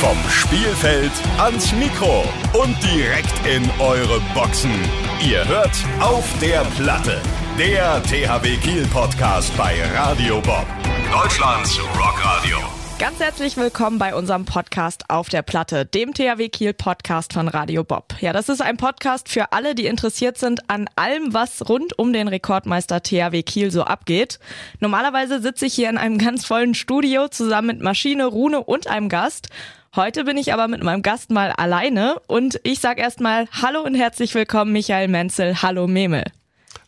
Vom Spielfeld ans Mikro und direkt in eure Boxen. Ihr hört auf der Platte. Der THW Kiel Podcast bei Radio Bob. Deutschlands Rockradio. Ganz herzlich willkommen bei unserem Podcast auf der Platte, dem THW Kiel Podcast von Radio Bob. Ja, das ist ein Podcast für alle, die interessiert sind an allem, was rund um den Rekordmeister THW Kiel so abgeht. Normalerweise sitze ich hier in einem ganz vollen Studio zusammen mit Maschine, Rune und einem Gast. Heute bin ich aber mit meinem Gast mal alleine und ich sag erstmal Hallo und herzlich willkommen Michael Menzel. Hallo Memel.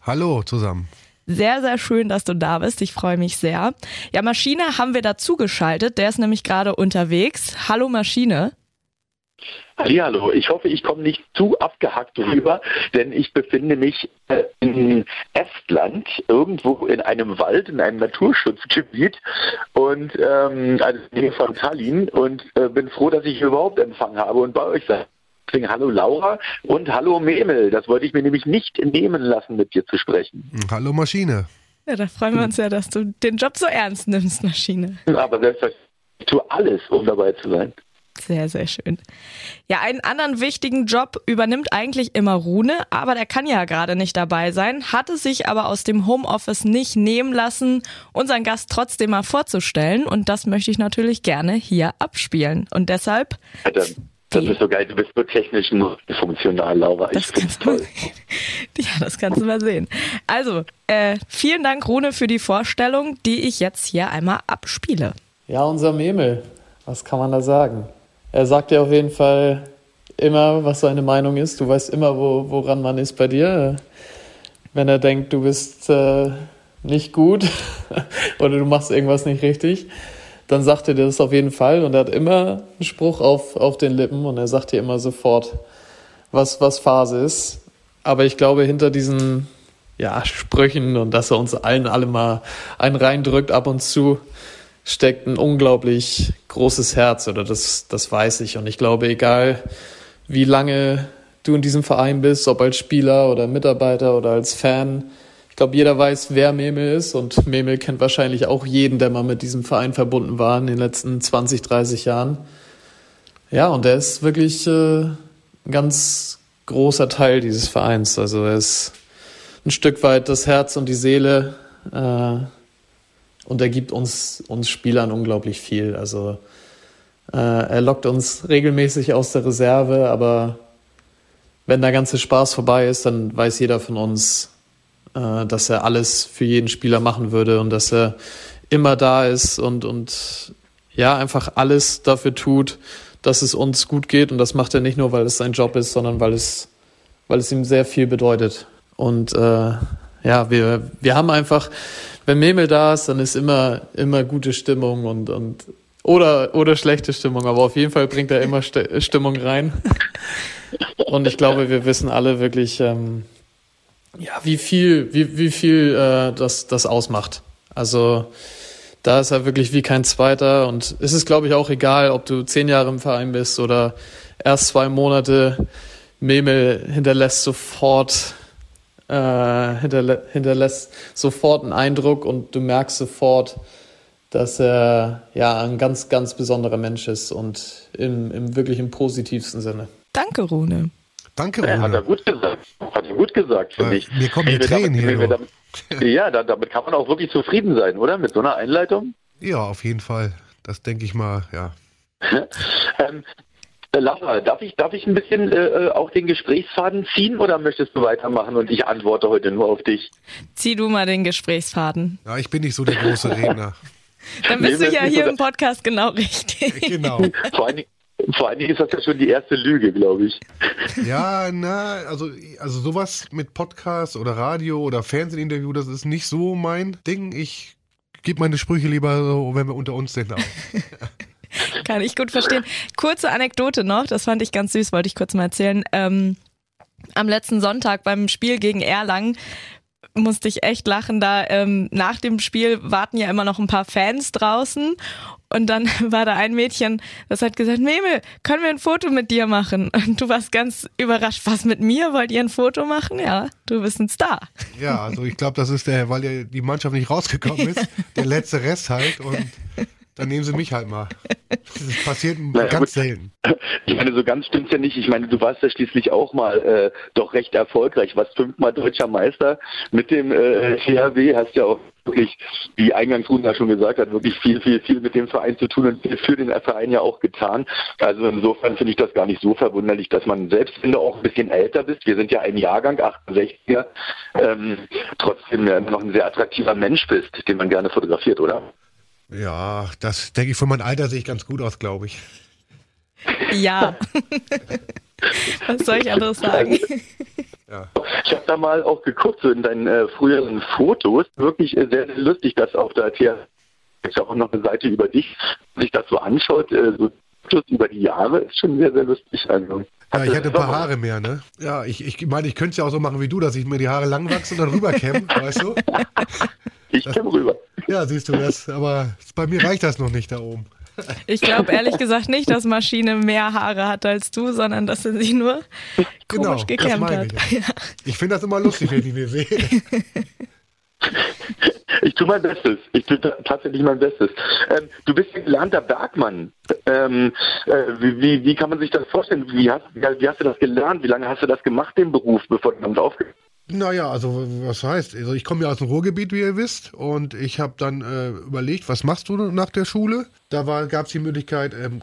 Hallo zusammen. Sehr, sehr schön, dass du da bist. Ich freue mich sehr. Ja, Maschine haben wir dazu geschaltet. Der ist nämlich gerade unterwegs. Hallo Maschine. Hallo, ich hoffe, ich komme nicht zu abgehackt rüber, denn ich befinde mich äh, in Estland, irgendwo in einem Wald, in einem Naturschutzgebiet und ähm, also Nähe von Tallinn und äh, bin froh, dass ich überhaupt Empfang habe und bei euch sein. Deswegen hallo Laura und hallo Memel. Das wollte ich mir nämlich nicht nehmen lassen, mit dir zu sprechen. Hallo Maschine. Ja, da freuen wir uns ja, dass du den Job so ernst nimmst, Maschine. Aber selbstverständlich, ich tue alles, um dabei zu sein. Sehr, sehr schön. Ja, einen anderen wichtigen Job übernimmt eigentlich immer Rune, aber der kann ja gerade nicht dabei sein, hat es sich aber aus dem Homeoffice nicht nehmen lassen, unseren Gast trotzdem mal vorzustellen und das möchte ich natürlich gerne hier abspielen. Und deshalb Das ist so geil, du bist so technisch nur funktional, Laura. Ich Das du mal toll. sehen. Ja, das kannst du mal sehen. Also, äh, vielen Dank, Rune, für die Vorstellung, die ich jetzt hier einmal abspiele. Ja, unser Memel. Was kann man da sagen? Er sagt dir auf jeden Fall immer, was seine Meinung ist. Du weißt immer, wo, woran man ist bei dir. Wenn er denkt, du bist äh, nicht gut oder du machst irgendwas nicht richtig, dann sagt er dir das auf jeden Fall. Und er hat immer einen Spruch auf, auf den Lippen und er sagt dir immer sofort, was, was Phase ist. Aber ich glaube, hinter diesen ja, Sprüchen und dass er uns allen alle mal einen reindrückt ab und zu, steckt ein unglaublich großes Herz oder das, das weiß ich. Und ich glaube, egal wie lange du in diesem Verein bist, ob als Spieler oder Mitarbeiter oder als Fan, ich glaube, jeder weiß, wer Memel ist und Memel kennt wahrscheinlich auch jeden, der mal mit diesem Verein verbunden war in den letzten 20, 30 Jahren. Ja, und er ist wirklich äh, ein ganz großer Teil dieses Vereins. Also er ist ein Stück weit das Herz und die Seele äh, und er gibt uns, uns Spielern unglaublich viel. Also äh, er lockt uns regelmäßig aus der Reserve, aber wenn der ganze Spaß vorbei ist, dann weiß jeder von uns, äh, dass er alles für jeden Spieler machen würde und dass er immer da ist und, und ja, einfach alles dafür tut, dass es uns gut geht. Und das macht er nicht nur, weil es sein Job ist, sondern weil es, weil es ihm sehr viel bedeutet. Und äh, ja, wir, wir haben einfach, wenn Memel da ist, dann ist immer, immer gute Stimmung und, und oder, oder schlechte Stimmung, aber auf jeden Fall bringt er immer St Stimmung rein. Und ich glaube, wir wissen alle wirklich, ähm, ja, wie viel, wie, wie viel äh, das, das ausmacht. Also da ist er wirklich wie kein Zweiter und es ist, glaube ich, auch egal, ob du zehn Jahre im Verein bist oder erst zwei Monate. Memel hinterlässt sofort äh, hinterlä hinterlässt sofort einen Eindruck und du merkst sofort, dass er ja ein ganz, ganz besonderer Mensch ist und im, im wirklich im positivsten Sinne. Danke, Rune. Danke, Ja, hat er Rune. gut gesagt. Hat er gut gesagt, finde Äh, ich. mir kommen die wir Tränen damit- hier, damit- Ja, da, damit kann man auch wirklich zufrieden sein, oder? Mit so einer Einleitung. Ja, auf jeden Fall. Das denke ich mal, ja. Ähm, äh, Laura, darf ich, darf ich ein bisschen äh, äh, auch den Gesprächsfaden ziehen oder möchtest du weitermachen und ich antworte heute nur auf dich? Zieh du mal den Gesprächsfaden. Ja, ich bin nicht so der große Redner. Dann bist Nee, du ja hier im Podcast genau richtig. genau. Vor allen, Dingen, vor allen Dingen ist das ja schon die erste Lüge, glaube ich. Ja, na, also, also sowas mit Podcast oder Radio oder Fernsehinterview, das ist nicht so mein Ding. Ich gebe meine Sprüche lieber so, wenn wir unter uns sind. Auch. Kann ich gut verstehen. Kurze Anekdote noch, das fand ich ganz süß, wollte ich kurz mal erzählen. Ähm, am letzten Sonntag beim Spiel gegen Erlangen musste ich echt lachen. Da ähm, nach dem Spiel warten ja immer noch ein paar Fans draußen. Und dann war da ein Mädchen, das hat gesagt, Memel, können wir ein Foto mit dir machen? Und du warst ganz überrascht. Was mit mir? Wollt ihr ein Foto machen? Ja, du bist ein Star. Ja, also ich glaube, das ist der, weil die Mannschaft nicht rausgekommen ist, der letzte Rest halt und dann nehmen sie mich halt mal. Das passiert naja, ganz gut. selten. Ich meine, so ganz stimmt's ja nicht. Ich meine, du warst ja schließlich auch mal äh, doch recht erfolgreich. Warst fünfmal deutscher Meister mit dem äh, THW. Hast ja auch wirklich, wie Eingangsrunda schon gesagt hat, wirklich viel, viel, viel mit dem Verein zu tun und für den Verein ja auch getan. Also insofern finde ich das gar nicht so verwunderlich, dass man selbst, wenn du auch ein bisschen älter bist, wir sind ja ein Jahrgang, 68er, ähm, trotzdem noch ein sehr attraktiver Mensch bist, den man gerne fotografiert, oder? Ja, das denke ich, für mein Alter sehe ich ganz gut aus, glaube ich. Ja. Was soll ich anderes sagen? Ja. Ich habe da mal auch geguckt, so in deinen äh, früheren Fotos, wirklich äh, sehr, sehr lustig, dass auf der TH ist ja auch noch eine Seite über dich, sich das so anschaut, äh, so Fotos über die Jahre, ist schon sehr, sehr lustig. Also, ja, ich hatte ein paar Haare mehr, ne? Ja, ich, ich meine, ich könnte es ja auch so machen wie du, dass ich mir die Haare lang wachse und dann rüberkämme, weißt du? Ich kämme rüber. Ja, siehst du das, aber bei mir reicht das noch nicht da oben. Ich glaube ehrlich gesagt nicht, dass Maschine mehr Haare hat als du, sondern dass sie sich nur genau, komisch gekämmt hat. Ich, ja. ich finde das immer lustig, wenn ich die sehe. Ich tue mein Bestes. Ich tue tatsächlich mein Bestes. Ähm, du bist ein gelernter Bergmann. Ähm, äh, wie, wie, kann man sich das vorstellen? Wie hast, wie hast, du das gelernt? Wie lange hast du das gemacht, den Beruf, bevor du damit aufgehört naja, also was heißt? Also ich komme ja aus dem Ruhrgebiet, wie ihr wisst, und ich habe dann äh, überlegt, was machst du nach der Schule? Da gab es die Möglichkeit, ähm,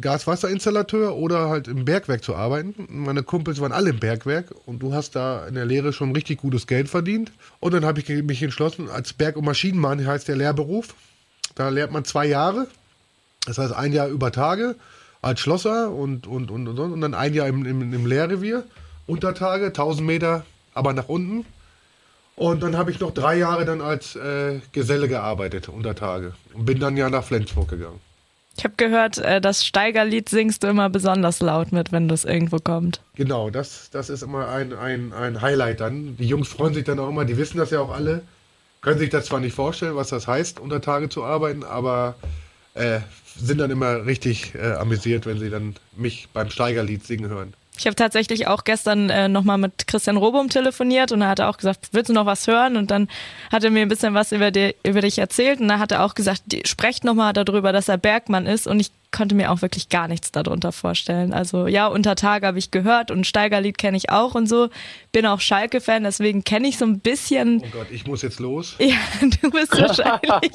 Gaswasserinstallateur oder halt im Bergwerk zu arbeiten. Meine Kumpels waren alle im Bergwerk und du hast da in der Lehre schon richtig gutes Geld verdient. Und dann habe ich mich entschlossen, als Berg- und Maschinenmann heißt der Lehrberuf. Da lernt man zwei Jahre. Das heißt ein Jahr über Tage als Schlosser und, und, und, und, und dann ein Jahr im, im, im Lehrrevier. Untertage, 1000 Meter aber nach unten. Und dann habe ich noch drei Jahre dann als äh, Geselle gearbeitet, unter Tage. Und bin dann ja nach Flensburg gegangen. Ich habe gehört, äh, das Steigerlied singst du immer besonders laut mit, wenn das irgendwo kommt. Genau, das, das ist immer ein, ein, ein Highlight dann. Die Jungs freuen sich dann auch immer, die wissen das ja auch alle. Können sich das zwar nicht vorstellen, was das heißt, unter Tage zu arbeiten, aber äh, sind dann immer richtig äh, amüsiert, wenn sie dann mich beim Steigerlied singen hören. Ich habe tatsächlich auch gestern äh, nochmal mit Christian Robum telefoniert und er hat auch gesagt, willst du noch was hören? Und dann hat er mir ein bisschen was über, die, über dich erzählt und da hat er auch gesagt, sprecht nochmal darüber, dass er Bergmann ist und ich konnte mir auch wirklich gar nichts darunter vorstellen. Also ja, unter Tage habe ich gehört und Steigerlied kenne ich auch und so. Bin auch Schalke-Fan, deswegen kenne ich so ein bisschen. Oh Gott, ich muss jetzt los. Ja, du bist wahrscheinlich.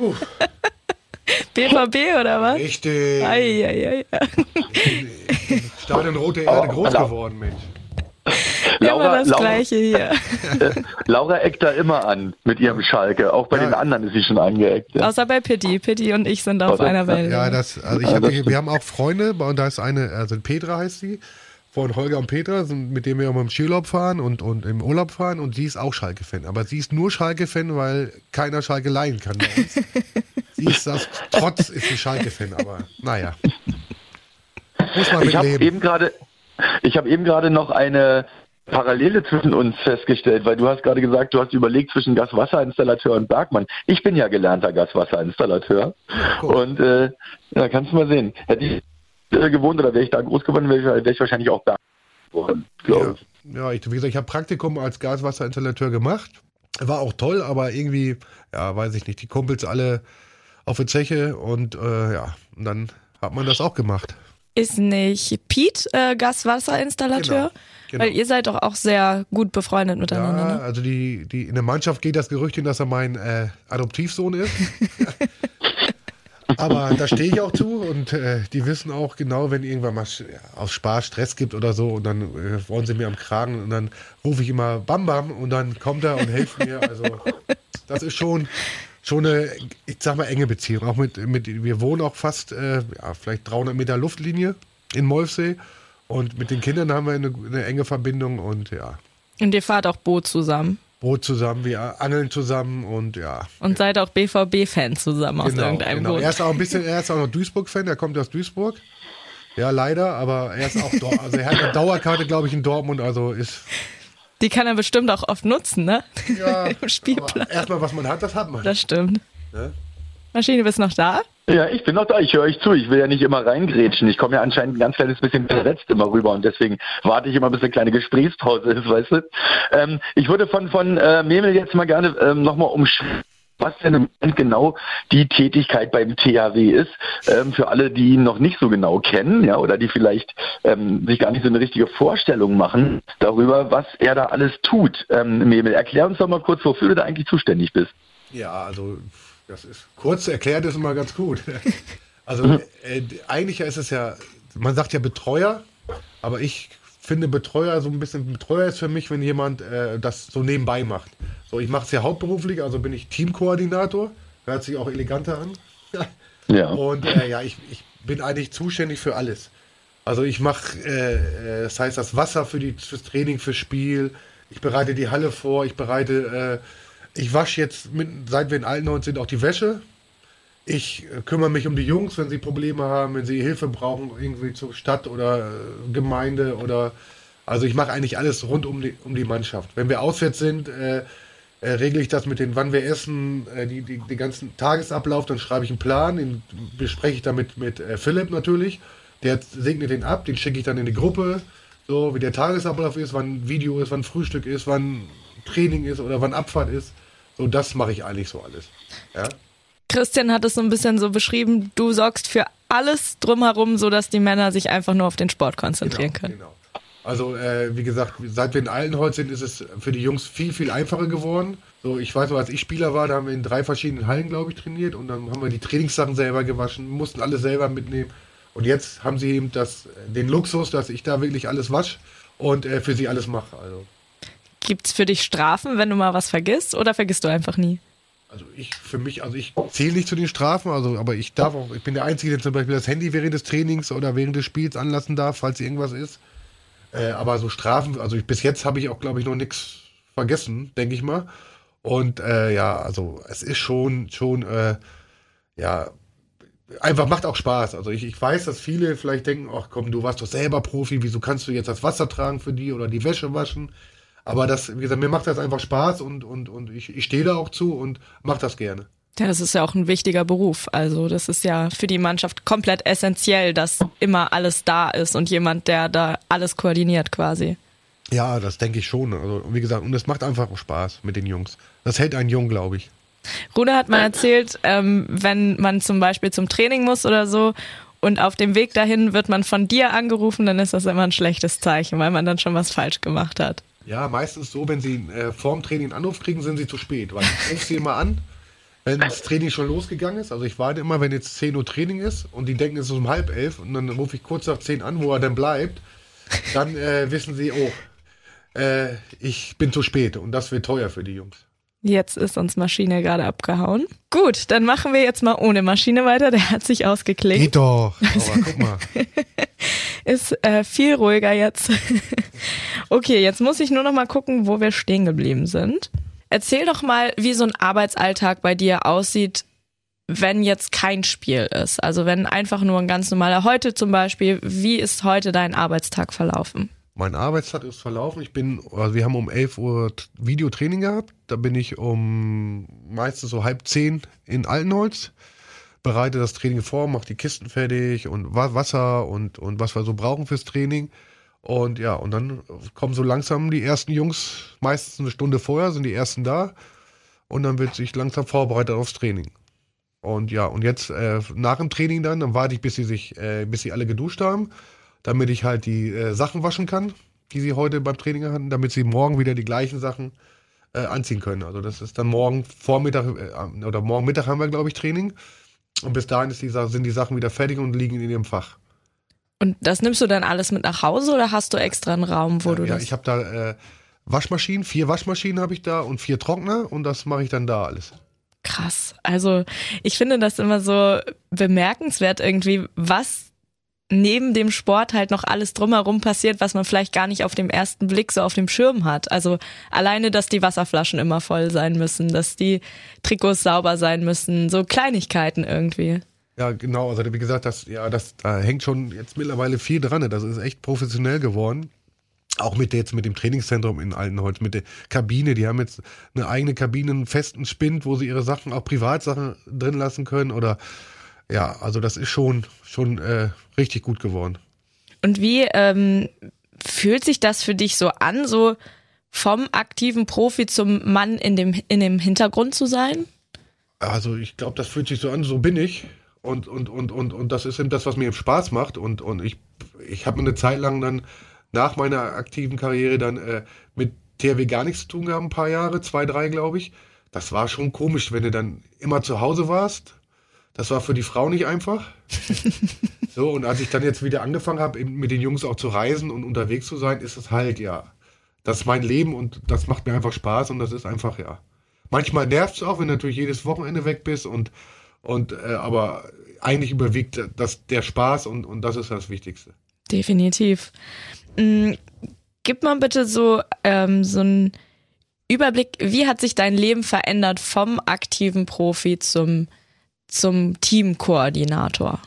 BVB oder was? Richtig. Ei, ei, ei. Stadion Rote Erde oh, groß geworden, Mensch. Laura, immer das Laura, Gleiche hier. Laura eckt da immer an mit ihrem Schalke. Auch bei ja. den anderen ist sie schon angeeckt. Ja. Außer bei Pitti. Pitti und ich sind auf Außer, einer Welt. Ja, das, also ich hab, wir haben auch Freunde, und da ist eine, also Petra heißt sie, von Holger und Petra, mit dem wir auch mal im Skiurlaub fahren und, und im Urlaub fahren und sie ist auch Schalke-Fan. Aber sie ist nur Schalke-Fan, weil keiner Schalke leihen kann bei uns. sie ist das, trotz ist sie Schalke-Fan, aber naja. Muss man ich habe eben gerade, ich habe eben gerade noch eine Parallele zwischen uns festgestellt, weil du hast gerade gesagt, du hast überlegt zwischen Gaswasserinstallateur und Bergmann. Ich bin ja gelernter Gaswasserinstallateur. Ja, und äh, ja, kannst du mal sehen. Hätte ich äh, gewohnt oder wäre ich da groß geworden, wäre ich, wär ich wahrscheinlich auch da geworden, glaube ich. Ja, ich, wie gesagt, ich habe Praktikum als Gaswasserinstallateur gemacht. War auch toll, aber irgendwie, ja, weiß ich nicht, die Kumpels alle auf der Zeche und äh, ja, und dann hat man das auch gemacht. Ist nicht Pete äh, Gaswasserinstallateur? Genau. Genau. Weil ihr seid doch auch sehr gut befreundet miteinander. Ja, ne? also die, die, in der Mannschaft geht das Gerücht hin, dass er mein äh, Adoptivsohn ist. Aber da stehe ich auch zu und äh, die wissen auch genau, wenn irgendwann mal aus Spaß Stress gibt oder so und dann äh, wollen sie mir am Kragen und dann rufe ich immer Bam Bam und dann kommt er und hilft mir. Also das ist schon schon eine, ich sag mal, enge Beziehung. Auch mit, mit wir wohnen auch fast, äh, ja, vielleicht 300 Meter Luftlinie in Molfsee und mit den Kindern haben wir eine, eine enge Verbindung und ja. Und ihr fahrt auch Boot zusammen? Boot zusammen, wir angeln zusammen und ja. Und seid auch BVB-Fan zusammen aus genau, irgendeinem genau. Grund. Er ist auch ein bisschen, er ist auch noch Duisburg-Fan, er kommt aus Duisburg. Ja, leider, aber er ist auch dort. Also er hat eine Dauerkarte, glaube ich, in Dortmund, also ist. Die kann er bestimmt auch oft nutzen, ne? Ja. Im Spielplan. Erstmal, was man hat, das hat man. Das stimmt. Ja? Maschine, bist noch da? Ja, ich bin noch da. Ich höre euch zu. Ich will ja nicht immer reingrätschen. Ich komme ja anscheinend ein ganz kleines bisschen versetzt immer rüber und deswegen warte ich immer, bis eine kleine Gesprächspause ist, weißt du. Ähm, ich würde von, von äh, Memel jetzt mal gerne ähm, nochmal umschreiben was denn genau die Tätigkeit beim THW ist, ähm, für alle, die ihn noch nicht so genau kennen, ja, oder die vielleicht ähm, sich gar nicht so eine richtige Vorstellung machen darüber, was er da alles tut. Ähm, Memel, erklär uns doch mal kurz, wofür du da eigentlich zuständig bist. Ja, also das ist kurz erklärt ist immer ganz gut. Also äh, eigentlich ist es ja, man sagt ja Betreuer, aber ich finde Betreuer so ein bisschen, Betreuer ist für mich, wenn jemand äh, das so nebenbei macht. So, ich mache es ja hauptberuflich, also bin ich Teamkoordinator, hört sich auch eleganter an. ja. Und äh, ja, ich, ich bin eigentlich zuständig für alles. Also ich mache, äh, äh, das heißt das Wasser für die, fürs Training, fürs Spiel. Ich bereite die Halle vor, ich bereite, äh, ich wasche jetzt, mit, seit wir in Altenholz sind, auch die Wäsche. Ich äh, kümmere mich um die Jungs, wenn sie Probleme haben, wenn sie Hilfe brauchen, irgendwie zur Stadt oder äh, Gemeinde oder also ich mache eigentlich alles rund um die, um die Mannschaft. Wenn wir auswärts sind, äh, äh, regle ich das mit den, wann wir essen, äh, die, die, den ganzen Tagesablauf, dann schreibe ich einen Plan, den bespreche ich damit mit äh, Philipp natürlich. Der segnet den ab, den schicke ich dann in die Gruppe, so wie der Tagesablauf ist, wann Video ist, wann Frühstück ist, wann Training ist oder wann Abfahrt ist. So, das mache ich eigentlich so alles. Ja? Christian hat es so ein bisschen so beschrieben, du sorgst für alles drumherum, sodass die Männer sich einfach nur auf den Sport konzentrieren genau, können. Genau. Also, äh, wie gesagt, seit wir in Altenholz sind, ist es für die Jungs viel, viel einfacher geworden. So, ich weiß noch, als ich Spieler war, da haben wir in drei verschiedenen Hallen, glaube ich, trainiert und dann haben wir die Trainingssachen selber gewaschen, mussten alles selber mitnehmen. Und jetzt haben sie eben das, den Luxus, dass ich da wirklich alles wasche und äh, für sie alles mache. Also. Gibt es für dich Strafen, wenn du mal was vergisst oder vergisst du einfach nie? Also ich für mich, also ich zähle nicht zu den Strafen, also aber ich darf auch, ich bin der Einzige, der zum Beispiel das Handy während des Trainings oder während des Spiels anlassen darf, falls irgendwas ist. Äh, aber so Strafen, also ich, bis jetzt habe ich auch, glaube ich, noch nichts vergessen, denke ich mal. Und äh, ja, also es ist schon, schon, äh, ja, einfach macht auch Spaß. Also ich, ich weiß, dass viele vielleicht denken, ach komm, du warst doch selber Profi, wieso kannst du jetzt das Wasser tragen für die oder die Wäsche waschen? Aber das, wie gesagt, mir macht das einfach Spaß und, und, und ich, ich stehe da auch zu und mache das gerne. Ja, das ist ja auch ein wichtiger Beruf. Also das ist ja für die Mannschaft komplett essentiell, dass immer alles da ist und jemand, der da alles koordiniert quasi. Ja, das denke ich schon. Also wie gesagt, und es macht einfach Spaß mit den Jungs. Das hält einen jung, glaube ich. Rune hat mal erzählt, ähm, wenn man zum Beispiel zum Training muss oder so und auf dem Weg dahin wird man von dir angerufen, dann ist das immer ein schlechtes Zeichen, weil man dann schon was falsch gemacht hat. Ja, meistens so, wenn sie äh, vorm Training einen Anruf kriegen, sind sie zu spät. Weil ich rufe sie immer an, wenn das Training schon losgegangen ist. Also ich warte immer, wenn jetzt 10 Uhr Training ist und die denken, es ist um halb elf und dann rufe ich kurz nach 10 an, wo er dann bleibt. Dann äh, wissen sie, oh, äh, ich bin zu spät und das wird teuer für die Jungs. Jetzt ist uns Maschine gerade abgehauen. Gut, dann machen wir jetzt mal ohne Maschine weiter. Der hat sich ausgeklingt. Geht doch. Aber guck mal. ist äh, viel ruhiger jetzt. okay, jetzt muss ich nur noch mal gucken, wo wir stehen geblieben sind. Erzähl doch mal, wie so ein Arbeitsalltag bei dir aussieht, wenn jetzt kein Spiel ist. Also wenn einfach nur ein ganz normaler heute zum Beispiel. Wie ist heute dein Arbeitstag verlaufen? Mein Arbeitstag ist verlaufen. Ich bin, also wir haben um 11 Uhr Videotraining gehabt. Da bin ich um meistens so halb zehn in Altenholz, bereite das Training vor, mache die Kisten fertig und Wasser und, und was wir so brauchen fürs Training. Und ja, und dann kommen so langsam die ersten Jungs, meistens eine Stunde vorher sind die ersten da. Und dann wird sich langsam vorbereitet aufs Training. Und ja, und jetzt äh, nach dem Training dann, dann warte ich, bis sie sich, äh, bis sie alle geduscht haben damit ich halt die äh, Sachen waschen kann, die sie heute beim Training hatten, damit sie morgen wieder die gleichen Sachen äh, anziehen können. Also das ist dann morgen Vormittag äh, oder morgen Mittag haben wir, glaube ich, Training. Und bis dahin die, sind die Sachen wieder fertig und liegen in ihrem Fach. Und das nimmst du dann alles mit nach Hause oder hast du extra einen Raum, wo ja, du ja, das? Ja, ich habe da äh, Waschmaschinen, vier Waschmaschinen habe ich da und vier Trockner und das mache ich dann da alles. Krass. Also ich finde das immer so bemerkenswert irgendwie, was neben dem Sport halt noch alles drumherum passiert, was man vielleicht gar nicht auf dem ersten Blick so auf dem Schirm hat. Also alleine, dass die Wasserflaschen immer voll sein müssen, dass die Trikots sauber sein müssen, so Kleinigkeiten irgendwie. Ja, genau. Also wie gesagt, das, ja, das da hängt schon jetzt mittlerweile viel dran. Das ist echt professionell geworden. Auch mit jetzt mit dem Trainingszentrum in Altenholz, mit der Kabine. Die haben jetzt eine eigene Kabine, einen festen Spind, wo sie ihre Sachen, auch Privatsachen drin lassen können oder ja, also das ist schon, schon äh, richtig gut geworden. Und wie ähm, fühlt sich das für dich so an, so vom aktiven Profi zum Mann in dem, in dem Hintergrund zu sein? Also ich glaube, das fühlt sich so an, so bin ich. Und, und, und, und, und das ist eben das, was mir Spaß macht. Und, und ich, ich habe eine Zeit lang dann nach meiner aktiven Karriere dann äh, mit THW gar nichts zu tun gehabt, ein paar Jahre, zwei, drei, glaube ich. Das war schon komisch, wenn du dann immer zu Hause warst. Das war für die Frau nicht einfach. so, und als ich dann jetzt wieder angefangen habe, mit den Jungs auch zu reisen und unterwegs zu sein, ist es halt, ja, das ist mein Leben und das macht mir einfach Spaß und das ist einfach, ja. Manchmal nervt es auch, wenn du natürlich jedes Wochenende weg bist und, und äh, aber eigentlich überwiegt das, der Spaß und, und das ist das Wichtigste. Definitiv. Mhm. Gib mal bitte so, ähm, so einen Überblick, wie hat sich dein Leben verändert vom aktiven Profi zum, zum Teamkoordinator?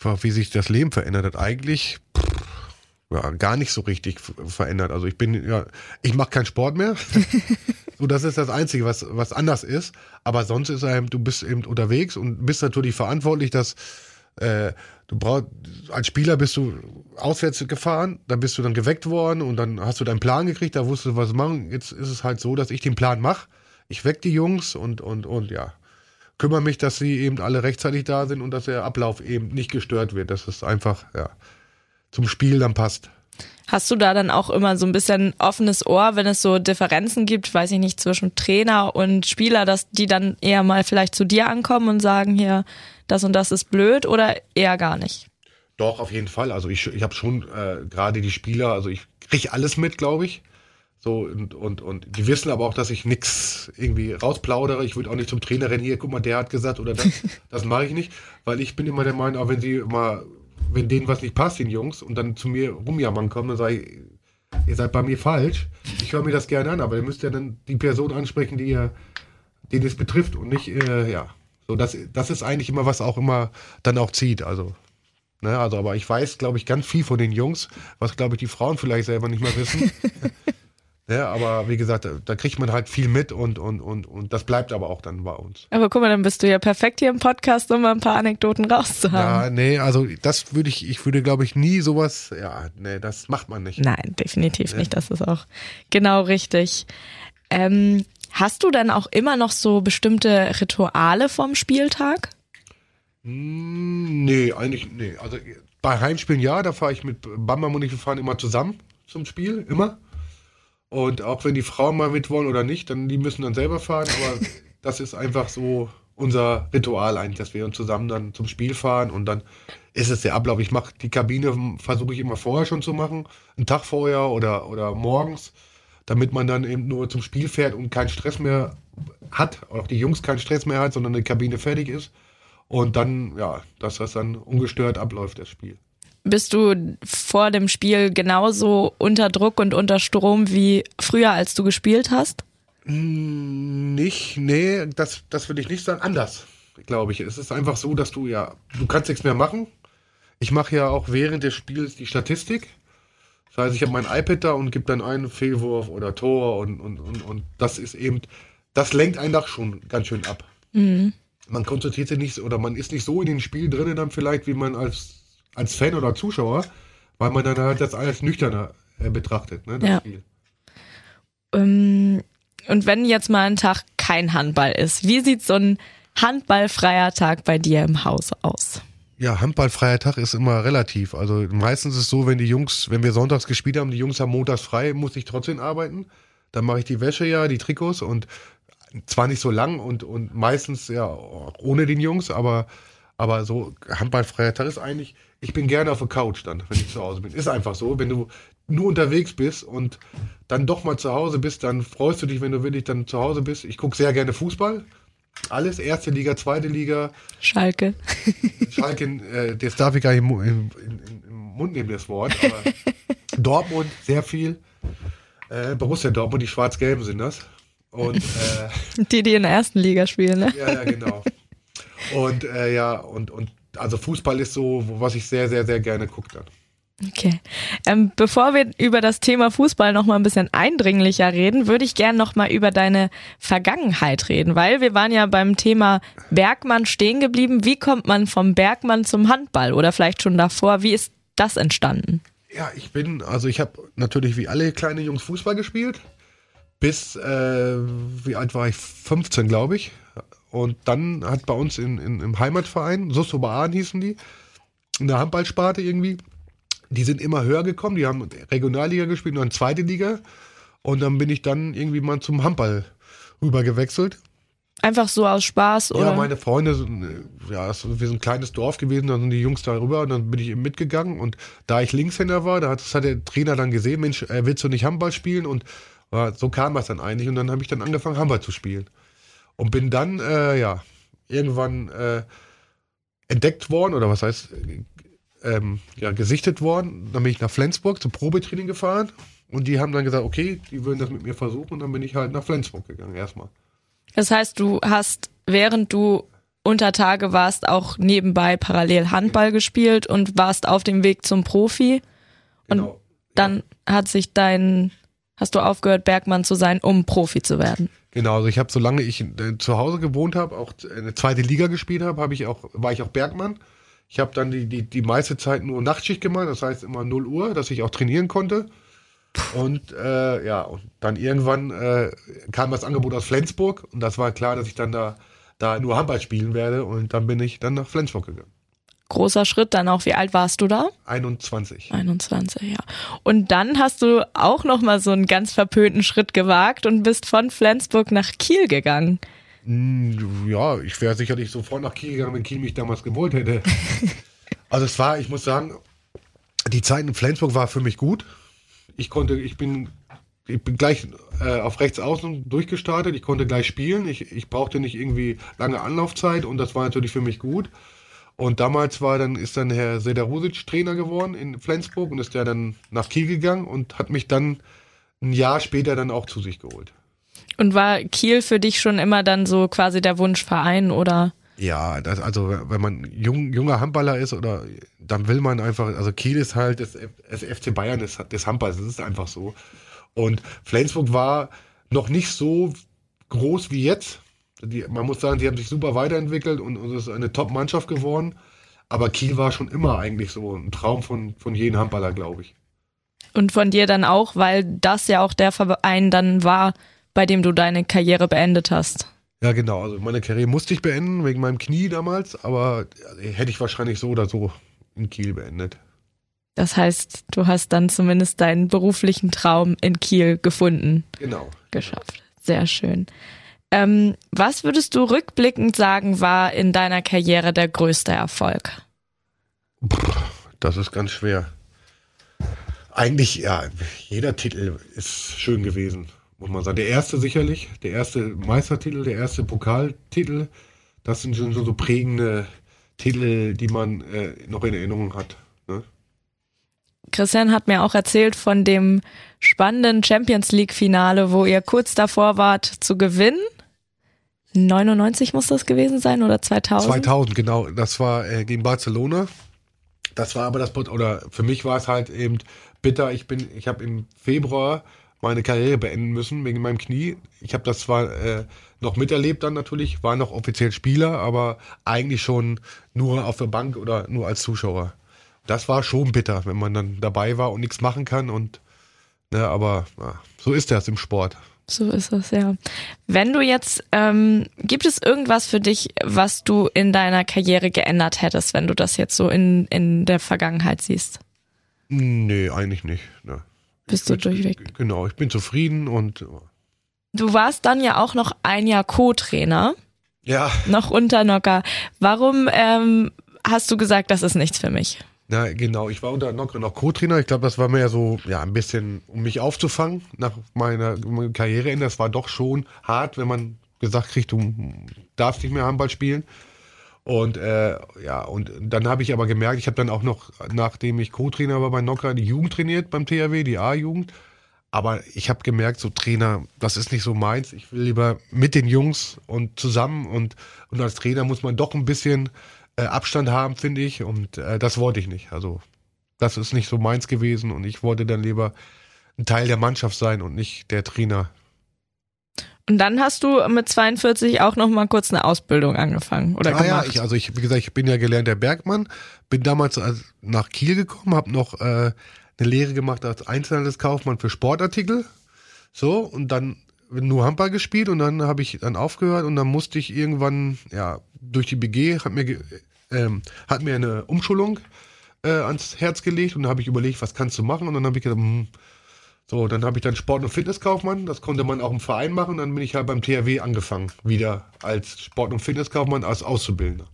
Wie sich das Leben verändert hat, eigentlich pff, ja, gar nicht so richtig verändert. Also ich bin, ja, ich mache keinen Sport mehr. so, das ist das Einzige, was, was anders ist. Aber sonst ist eben, du bist eben unterwegs und bist natürlich verantwortlich, dass äh, du brauchst, als Spieler bist du auswärts gefahren, dann bist du dann geweckt worden und dann hast du deinen Plan gekriegt, da wusstest du, was machen. Jetzt ist es halt so, dass ich den Plan mache. Ich weck die Jungs und, und, und ja, kümmere mich, dass sie eben alle rechtzeitig da sind und dass der Ablauf eben nicht gestört wird. Dass es einfach, ja, zum Spiel dann passt. Hast du da dann auch immer so ein bisschen offenes Ohr, wenn es so Differenzen gibt, weiß ich nicht, zwischen Trainer und Spieler, dass die dann eher mal vielleicht zu dir ankommen und sagen, hier, das und das ist blöd oder eher gar nicht? Doch, auf jeden Fall. Also ich, ich habe schon äh, gerade die Spieler, also ich kriege alles mit, glaube ich. So, und, und, und die wissen aber auch, dass ich nichts irgendwie rausplaudere. Ich würde auch nicht zum Trainer rennen, hier, guck mal, der hat gesagt oder das. das mache ich nicht, weil ich bin immer der Meinung, auch wenn sie immer, wenn denen was nicht passt, den Jungs, und dann zu mir rumjammern kommen, dann sage ich, ihr seid bei mir falsch. Ich höre mir das gerne an, aber ihr müsst ja dann die Person ansprechen, die ihr, den es betrifft und nicht, äh, ja. So, das, das ist eigentlich immer, was auch immer dann auch zieht. Also, ne, also, aber ich weiß, glaube ich, ganz viel von den Jungs, was, glaube ich, die Frauen vielleicht selber nicht mehr wissen. Ja, aber wie gesagt, da kriegt man halt viel mit und, und, und, und das bleibt aber auch dann bei uns. Aber guck mal, dann bist du ja perfekt hier im Podcast, um mal ein paar Anekdoten rauszuhaben. Ja, nee, also das würde ich, ich würde glaube ich nie sowas, ja, nee, das macht man nicht. Nein, definitiv nee. nicht, das ist auch genau richtig. Ähm, hast du dann auch immer noch so bestimmte Rituale vom Spieltag? Hm, nee, eigentlich, nee. Also bei Heimspielen ja, da fahre ich mit Bamba und ich, wir fahren immer zusammen zum Spiel, immer. Und auch wenn die Frauen mal mit wollen oder nicht, dann die müssen dann selber fahren. Aber das ist einfach so unser Ritual eigentlich, dass wir uns zusammen dann zum Spiel fahren und dann ist es der Ablauf. Ich mache die Kabine, versuche ich immer vorher schon zu machen, einen Tag vorher oder, oder morgens, damit man dann eben nur zum Spiel fährt und keinen Stress mehr hat, auch die Jungs keinen Stress mehr hat, sondern die Kabine fertig ist. Und dann, ja, dass das dann ungestört abläuft, das Spiel. Bist du vor dem Spiel genauso unter Druck und unter Strom wie früher, als du gespielt hast? Hm, nicht, nee, das, das will ich nicht sagen. Anders, glaube ich. Es ist einfach so, dass du ja, du kannst nichts mehr machen. Ich mache ja auch während des Spiels die Statistik. Das heißt, ich habe mein iPad da und gebe dann einen Fehlwurf oder Tor und, und, und, und das ist eben, das lenkt einen doch schon ganz schön ab. Mhm. Man konzentriert sich nicht oder man ist nicht so in den Spiel drinnen dann vielleicht, wie man als als Fan oder Zuschauer, weil man dann halt das alles nüchterner äh, betrachtet, ne, das ja. Spiel. Um, ähm, und wenn jetzt mal ein Tag kein Handball ist, wie sieht so ein handballfreier Tag bei dir im Haus aus? Ja, handballfreier Tag ist immer relativ. Also meistens ist es so, wenn die Jungs, wenn wir sonntags gespielt haben, die Jungs haben montags frei, muss ich trotzdem arbeiten. Dann mache ich die Wäsche ja, die Trikots und zwar nicht so lang und, und meistens ja ohne den Jungs, aber, aber so handballfreier Tag ist eigentlich, ich bin gerne auf der Couch dann, wenn ich zu Hause bin. Ist einfach so. Wenn du nur unterwegs bist und dann doch mal zu Hause bist, dann freust du dich, wenn du wirklich dann zu Hause bist. Ich gucke sehr gerne Fußball. Alles, erste Liga, zweite Liga. Schalke. Schalke, äh, das darf ich gar nicht im, im, im Mund nehmen, das Wort. Aber Dortmund, sehr viel. Äh, Borussia Dortmund, die Schwarz-Gelben sind das. Und, äh, die, die in der ersten Liga spielen, ne? Ja, ja, genau. Und äh, ja, und, und also Fußball ist so, was ich sehr, sehr, sehr gerne gucke dann. Okay. Ähm, bevor wir über das Thema Fußball noch mal ein bisschen eindringlicher reden, würde ich gerne noch mal über deine Vergangenheit reden, weil wir waren ja beim Thema Bergmann stehen geblieben. Wie kommt man vom Bergmann zum Handball oder vielleicht schon davor? Wie ist das entstanden? Ja, ich bin, also ich habe natürlich wie alle kleine Jungs Fußball gespielt. Bis, äh, wie alt war ich? 15, glaube ich. Und dann hat bei uns in, in, im Heimatverein, Sussobaan hießen die, in der Handballsparte irgendwie, die sind immer höher gekommen, die haben Regionalliga gespielt und dann zweite Liga. Und dann bin ich dann irgendwie mal zum Handball rüber gewechselt. Einfach so aus Spaß, oder? Ja, meine Freunde, sind, äh, ja, wir sind ein kleines Dorf gewesen, dann sind die Jungs da rüber und dann bin ich eben mitgegangen. Und da ich Linkshänder war, da hat, das hat der Trainer dann gesehen, Mensch, äh, willst du nicht Handball spielen? Und ja, so kam das dann eigentlich. Und dann habe ich dann angefangen, Handball zu spielen. Und bin dann, äh, ja, irgendwann äh, entdeckt worden, oder was heißt, äh, ähm, ja, gesichtet worden. Dann bin ich nach Flensburg zum Probetraining gefahren. Und die haben dann gesagt, okay, die würden das mit mir versuchen. Und dann bin ich halt nach Flensburg gegangen, erstmal. Das heißt, du hast, während du unter Tage warst, auch nebenbei parallel Handball gespielt und warst auf dem Weg zum Profi. Und Genau. dann hat sich dein, hast du aufgehört, Bergmann zu sein, um Profi zu werden. Genau, also ich habe, solange ich äh, zu Hause gewohnt habe, auch eine zweite Liga gespielt habe, habe ich auch, war ich auch Bergmann. Ich habe dann die, die, die meiste Zeit nur Nachtschicht gemacht, das heißt immer 0 Uhr, dass ich auch trainieren konnte. Und äh, ja, und dann irgendwann äh, kam das Angebot aus Flensburg und das war klar, dass ich dann da, da nur Handball spielen werde und dann bin ich dann nach Flensburg gegangen. Großer Schritt dann auch. Wie alt warst du da? 21. 21, ja. Und dann hast du auch noch mal so einen ganz verpönten Schritt gewagt und bist von Flensburg nach Kiel gegangen. Mm, Ja, ich wäre sicherlich sofort nach Kiel gegangen, wenn Kiel mich damals gewollt hätte. also es war, ich muss sagen, die Zeit in Flensburg war für mich gut. Ich konnte, ich bin, ich bin gleich äh, auf rechts außen durchgestartet. Ich konnte gleich spielen. Ich, ich brauchte nicht irgendwie lange Anlaufzeit und das war natürlich für mich gut. Und damals war dann, ist dann Herr Sederusic Trainer geworden in Flensburg und ist ja dann nach Kiel gegangen und hat mich dann ein Jahr später dann auch zu sich geholt. Und war Kiel für dich schon immer dann so quasi der Wunschverein oder? Ja, das, also wenn man jung, junger Handballer ist oder dann will man einfach, also Kiel ist halt das, das FC Bayern des, des Handballs, das ist einfach so. Und Flensburg war noch nicht so groß wie jetzt. Die, man muss sagen, die haben sich super weiterentwickelt und, es ist eine Top-Mannschaft geworden. Aber Kiel war schon immer eigentlich so ein Traum von, von jedem Handballer, glaube ich. Und von dir dann auch, weil das ja auch der Verein dann war, bei dem du deine Karriere beendet hast. Ja, genau. Also meine Karriere musste ich beenden wegen meinem Knie damals, aber hätte ich wahrscheinlich so oder so in Kiel beendet. Das heißt, du hast dann zumindest deinen beruflichen Traum in Kiel gefunden, Genau. geschafft. Sehr schön. Ähm, was würdest du rückblickend sagen, war in deiner Karriere der größte Erfolg? Das ist ganz schwer. Eigentlich, ja, jeder Titel ist schön gewesen, muss man sagen. Der erste sicherlich, der erste Meistertitel, der erste Pokaltitel, das sind schon so, prägende Titel, die man äh, noch in Erinnerung hat. Ne? Christian hat mir auch erzählt von dem spannenden Champions League Finale, wo ihr kurz davor wart zu gewinnen. 99 muss das gewesen sein oder 2000? 2000, genau. Das war äh, gegen Barcelona. Das war aber das, oder für mich war es halt eben bitter. Ich bin, ich habe im Februar meine Karriere beenden müssen wegen meinem Knie. Ich habe das zwar äh, noch miterlebt dann natürlich, war noch offiziell Spieler, aber eigentlich schon nur auf der Bank oder nur als Zuschauer. Das war schon bitter, wenn man dann dabei war und nichts machen kann und ne, aber ja, so ist das im Sport. So ist es, ja. Wenn du jetzt, ähm, gibt es irgendwas für dich, was du in deiner Karriere geändert hättest, wenn du das jetzt so in, in der Vergangenheit siehst? Nee, eigentlich nicht. Ne. Bist du Ich bin- durchweg? Genau, ich bin zufrieden und Du warst dann ja auch noch ein Jahr Co-Trainer, ja, noch unter Nocker. Warum ähm, hast du gesagt, das ist nichts für mich? Na, genau. Ich war unter Nockre noch Co-Trainer. Ich glaube, das war mehr so, ja, ein bisschen, um mich aufzufangen nach meiner Karriereende. Das war doch schon hart, wenn man gesagt kriegt, du darfst nicht mehr Handball spielen. Und äh, ja, und dann habe ich aber gemerkt, ich habe dann auch noch, nachdem ich Co-Trainer war bei Nocker, die Jugend trainiert beim THW, die A-Jugend. Aber ich habe gemerkt, so Trainer, das ist nicht so meins. Ich will lieber mit den Jungs und zusammen und, und als Trainer muss man doch ein bisschen äh, Abstand haben, finde ich. Und äh, das wollte ich nicht. Also das ist nicht so meins gewesen und ich wollte dann lieber ein Teil der Mannschaft sein und nicht der Trainer. Und dann hast du mit 42 auch noch mal kurz eine Ausbildung angefangen oder ah, ja, gemacht. ich, also ich, wie gesagt, ich bin ja gelernter Bergmann, bin damals als, nach Kiel gekommen, habe noch äh, eine Lehre gemacht als Einzelhandelskaufmann für Sportartikel. So, und dann nur Handball gespielt und dann habe ich dann aufgehört und dann musste ich irgendwann, ja, durch die BG hat mir, ähm, hat mir eine Umschulung äh, ans Herz gelegt und dann habe ich überlegt, was kannst du machen und dann habe ich gesagt, hm, so, dann habe ich dann Sport- und Fitnesskaufmann, das konnte man auch im Verein machen, dann bin ich halt beim THW angefangen, wieder als Sport- und Fitnesskaufmann, als Auszubildender.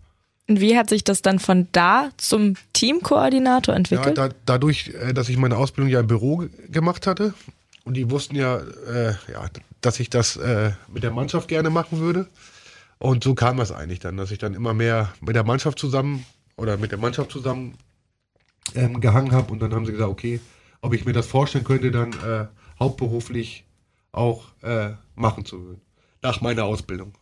Und wie hat sich das dann von da zum Teamkoordinator Ja, entwickelt? da, dadurch, äh, dass ich meine Ausbildung ja im Büro ge- gemacht hatte und die wussten ja, äh, ja dass ich das äh, mit der Mannschaft gerne machen würde. Und so kam das eigentlich dann, dass ich dann immer mehr mit der Mannschaft zusammen oder mit der Mannschaft zusammen ähm, gehangen habe und dann haben sie gesagt, okay, ob ich mir das vorstellen könnte, dann äh, hauptberuflich auch äh, machen zu würden. Nach meiner Ausbildung.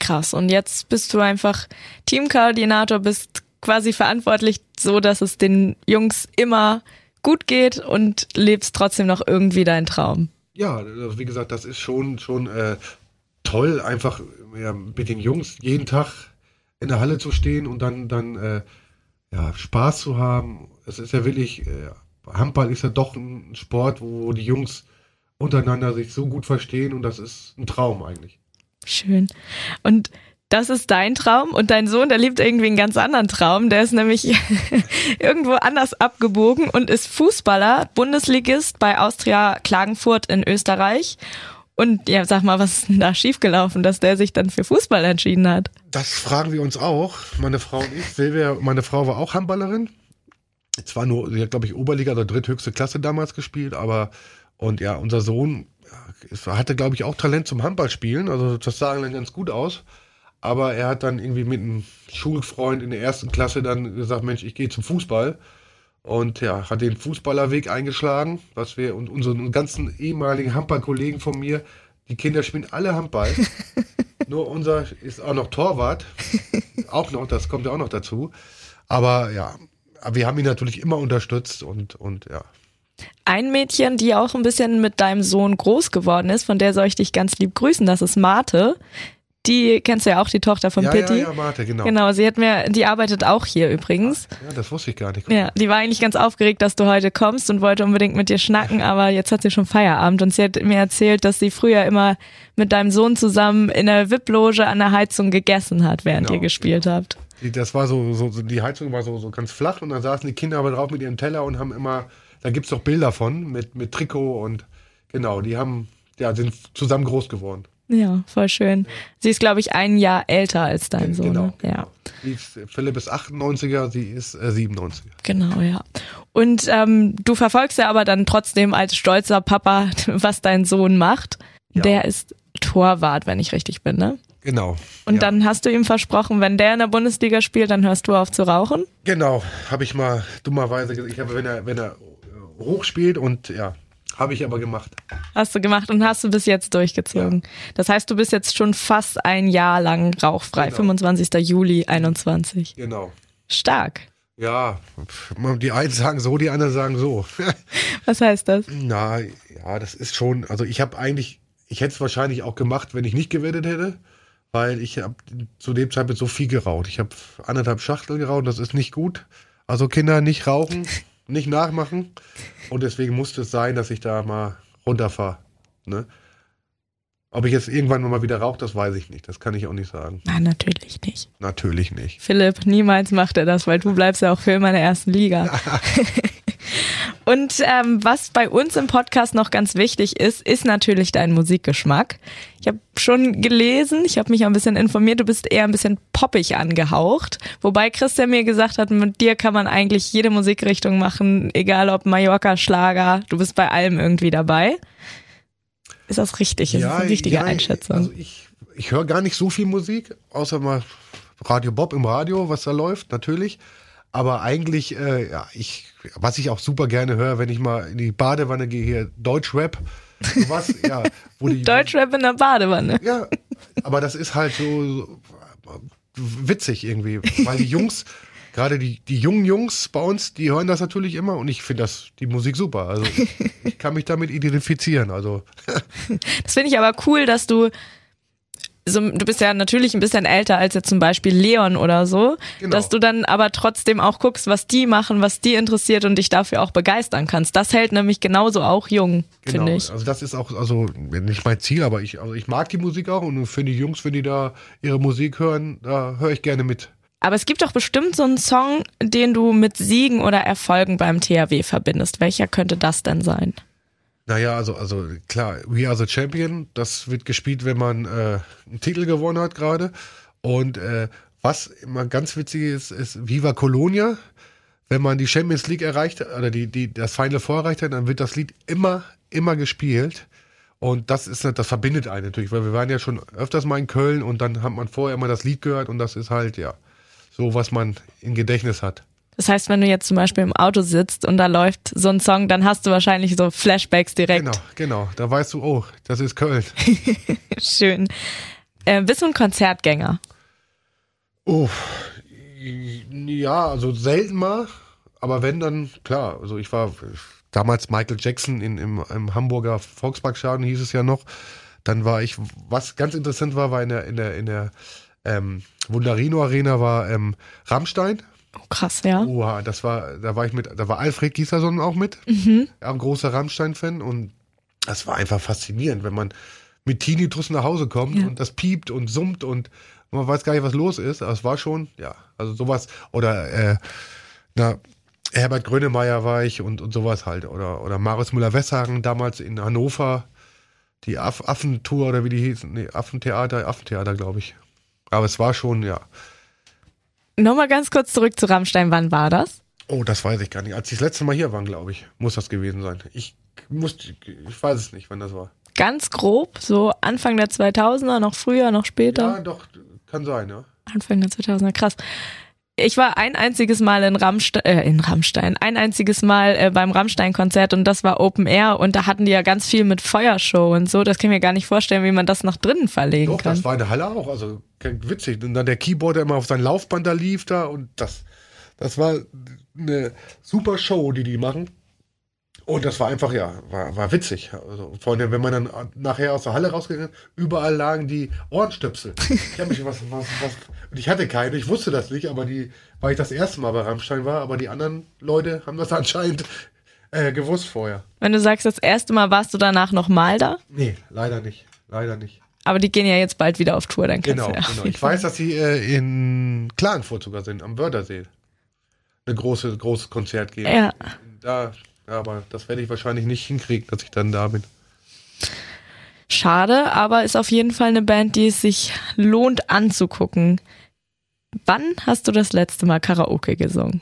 Krass. Und jetzt bist du einfach Teamkoordinator, bist quasi verantwortlich, so dass es den Jungs immer gut geht und lebst trotzdem noch irgendwie deinen Traum. Ja, also wie gesagt, das ist schon, schon äh, toll, einfach ja, mit den Jungs jeden Tag in der Halle zu stehen und dann, dann äh, ja, Spaß zu haben. Es ist ja wirklich, äh, Handball ist ja doch ein Sport, wo die Jungs untereinander sich so gut verstehen und das ist ein Traum eigentlich. Schön. Und das ist dein Traum und dein Sohn, der lebt irgendwie einen ganz anderen Traum. Der ist nämlich irgendwo anders abgebogen und ist Fußballer, Bundesligist bei Austria Klagenfurt in Österreich. Und ja, sag mal, was ist denn da schiefgelaufen, dass der sich dann für Fußball entschieden hat? Das fragen wir uns auch, meine Frau und ich. Silvia, meine Frau war auch Handballerin. Zwar nur, sie hat, glaube ich, Oberliga oder dritthöchste Klasse damals gespielt, aber und ja, unser Sohn hatte, glaube ich, auch Talent zum Handballspielen. Also das sah dann ganz gut aus. Aber er hat dann irgendwie mit einem Schulfreund in der ersten Klasse dann gesagt, Mensch, ich gehe zum Fußball. Und ja, hat den Fußballerweg eingeschlagen, was wir und unseren ganzen ehemaligen Handballkollegen von mir, die Kinder spielen alle Handball. Nur unser ist auch noch Torwart. auch noch, das kommt ja auch noch dazu. Aber ja, wir haben ihn natürlich immer unterstützt und, und ja. Ein Mädchen, die auch ein bisschen mit deinem Sohn groß geworden ist, von der soll ich dich ganz lieb grüßen, das ist Marte. Die kennst du ja auch, die Tochter von ja, Pitti. ja, ja, Marte, genau. Genau, sie hat mir, die arbeitet auch hier übrigens. Ja, das wusste ich gar nicht. Ja, die war eigentlich ganz aufgeregt, dass du heute kommst und wollte unbedingt mit dir schnacken, aber jetzt hat sie schon Feierabend und sie hat mir erzählt, dass sie früher immer mit deinem Sohn zusammen in der VIP-Loge an der Heizung gegessen hat, während Genau, ihr gespielt habt. Die, das war so, so, so, die Heizung war so, so ganz flach und da saßen die Kinder aber drauf mit ihrem Teller und haben immer, da gibt's doch Bilder von, mit, mit Trikot und genau, die haben, ja, sind zusammen groß geworden. Ja, voll schön. Sie ist, glaube ich, ein Jahr älter als dein Sohn. Genau, ne? Ja. Die ist, Philipp ist 98er, sie ist äh, 97er. Genau, ja. Und ähm, du verfolgst ja aber dann trotzdem als stolzer Papa, was dein Sohn macht. Ja. Der ist Torwart, wenn ich richtig bin, ne? Genau. Und ja. dann hast du ihm versprochen, wenn der in der Bundesliga spielt, dann hörst du auf zu rauchen. Genau, habe ich mal dummerweise gesagt. Ich habe, wenn er, wenn er äh, hoch spielt und ja, habe ich aber gemacht. Hast du gemacht und hast du bis jetzt durchgezogen. Das heißt, du bist jetzt schon fast ein Jahr lang rauchfrei. Genau. 25. Juli 21. Genau. Stark. Ja, die einen sagen so, die anderen sagen so. Was heißt das? Na, ja, das ist schon, also ich habe eigentlich, ich hätte es wahrscheinlich auch gemacht, wenn ich nicht gewettet hätte, weil ich habe zu dem Zeitpunkt so viel geraucht. Ich habe anderthalb Schachtel geraucht, das ist nicht gut. Also Kinder nicht rauchen, nicht nachmachen. Und deswegen musste es sein, dass ich da mal runterfahre. Ne? Ob ich jetzt irgendwann mal wieder rauche, das weiß ich nicht. Das kann ich auch nicht sagen. Na, natürlich nicht. Natürlich nicht. Philipp, niemals macht er das, weil du bleibst ja auch für immer in der ersten Liga. Und ähm, was bei uns im Podcast noch ganz wichtig ist, ist natürlich dein Musikgeschmack. Ich habe schon gelesen, ich habe mich ein bisschen informiert, du bist eher ein bisschen poppig angehaucht. Wobei Christian mir gesagt hat, mit dir kann man eigentlich jede Musikrichtung machen, egal ob Mallorca, Schlager, du bist bei allem irgendwie dabei. Ist das richtig? Ist das eine richtige Einschätzung? Also ich, ich höre gar nicht so viel Musik, außer mal Radio Bob im Radio, was da läuft, natürlich. Aber eigentlich, äh, ja, ich, was ich auch super gerne höre, wenn ich mal in die Badewanne gehe, hier Deutschrap, sowas, ja, wo die, Deutschrap in der Badewanne. ja, aber das ist halt so, so witzig irgendwie, weil die Jungs, gerade die, die jungen Jungs bei uns, die hören das natürlich immer und ich finde das, die Musik super. Also ich kann mich damit identifizieren. Also Das finde ich aber cool, dass du so, du bist ja natürlich ein bisschen älter als jetzt zum Beispiel Leon oder so, Genau. dass du dann aber trotzdem auch guckst, was die machen, was die interessiert und dich dafür auch begeistern kannst. Das hält nämlich genauso auch jung, Genau, finde ich. also das ist auch, also nicht mein Ziel, aber ich, also ich mag die Musik auch und finde die Jungs, wenn die da ihre Musik hören, da höre ich gerne mit. Aber es gibt doch bestimmt so einen Song, den du mit Siegen oder Erfolgen beim THW verbindest. Welcher könnte das denn sein? Naja, also, also klar, We Are the Champion, das wird gespielt, wenn man äh, einen Titel gewonnen hat gerade. Und äh, was immer ganz witzig ist, ist Viva Colonia. Wenn man die Champions League erreicht oder die, die, das Final Four erreicht hat, dann wird das Lied immer, immer gespielt. Und das ist das verbindet einen natürlich, weil wir waren ja schon öfters mal in Köln und dann hat man vorher immer das Lied gehört und das ist halt, ja, so was man im Gedächtnis hat. Das heißt, wenn du jetzt zum Beispiel im Auto sitzt und da läuft so ein Song, dann hast du wahrscheinlich so Flashbacks direkt. Genau, genau. Da weißt du, oh, das ist Köln. Schön. Äh, bist du ein Konzertgänger? Oh, ja, also selten mal, aber wenn dann, klar. Also ich war damals Michael Jackson in, im, im Hamburger Volksparkstadion, hieß es ja noch. Dann war ich, was ganz interessant war, war in der, in der, in der ähm, Wunderino Arena war ähm, Rammstein. Oh, krass, ja. Oha, das war, da war ich mit, da war Alfred Gieserson auch mit, auch ein großer Rammstein-Fan und das war einfach faszinierend, wenn man mit Tinnitus nach Hause kommt Ja. und das piept und summt und man weiß gar nicht, was los ist. Aber es war schon, ja, also sowas oder äh, na, Herbert Grönemeyer war ich und, und sowas halt oder oder Marius Müller-Westhagen damals in Hannover die Aff Affentour oder wie die hießen, nee, Affentheater, Affentheater glaube ich. Aber es war schon, ja. Nochmal ganz kurz zurück zu Rammstein. Wann war das? Oh, das weiß ich gar nicht. Als die das letzte Mal hier waren, glaube ich, muss das gewesen sein. Ich muss, ich weiß es nicht, wann das war. Ganz grob, so Anfang der 2000er, noch früher, noch später? Ja, doch, kann sein, ja. Anfang der 2000er, krass. Ich war ein einziges Mal in Rammstein, äh, in Rammstein, ein einziges Mal äh, beim Rammstein-Konzert und das war Open Air und da hatten die ja ganz viel mit Feuershow und so. Das kann ich mir gar nicht vorstellen, wie man das nach drinnen verlegen Doch, kann. das war in der Halle auch. Also witzig. Und dann der Keyboarder immer auf sein Laufband da lief da und das, das war eine super Show, die die machen. Und das war einfach, ja, war, war witzig. Also, vor allem, wenn man dann nachher aus der Halle rausgegangen ist, überall lagen die Ohrenstöpsel. Ich habe mich was, was, was, und ich hatte keine, ich wusste das nicht, aber die, weil ich das erste Mal bei Rammstein war, aber die anderen Leute haben das anscheinend äh, gewusst vorher. Wenn du sagst, das erste Mal warst du danach nochmal da, Nee, leider nicht. Leider nicht. aber die gehen ja jetzt bald wieder auf Tour, dann kannst Genau, du ja. genau. Ich weiß, dass sie äh, in Klagenfurt sogar sind, am Wörthersee. Eine große, großes Konzert geben. Ja. Da, aber das werde ich wahrscheinlich nicht hinkriegen, dass ich dann da bin. Schade, aber ist auf jeden Fall eine Band, die es sich lohnt anzugucken. Wann hast du das letzte Mal Karaoke gesungen?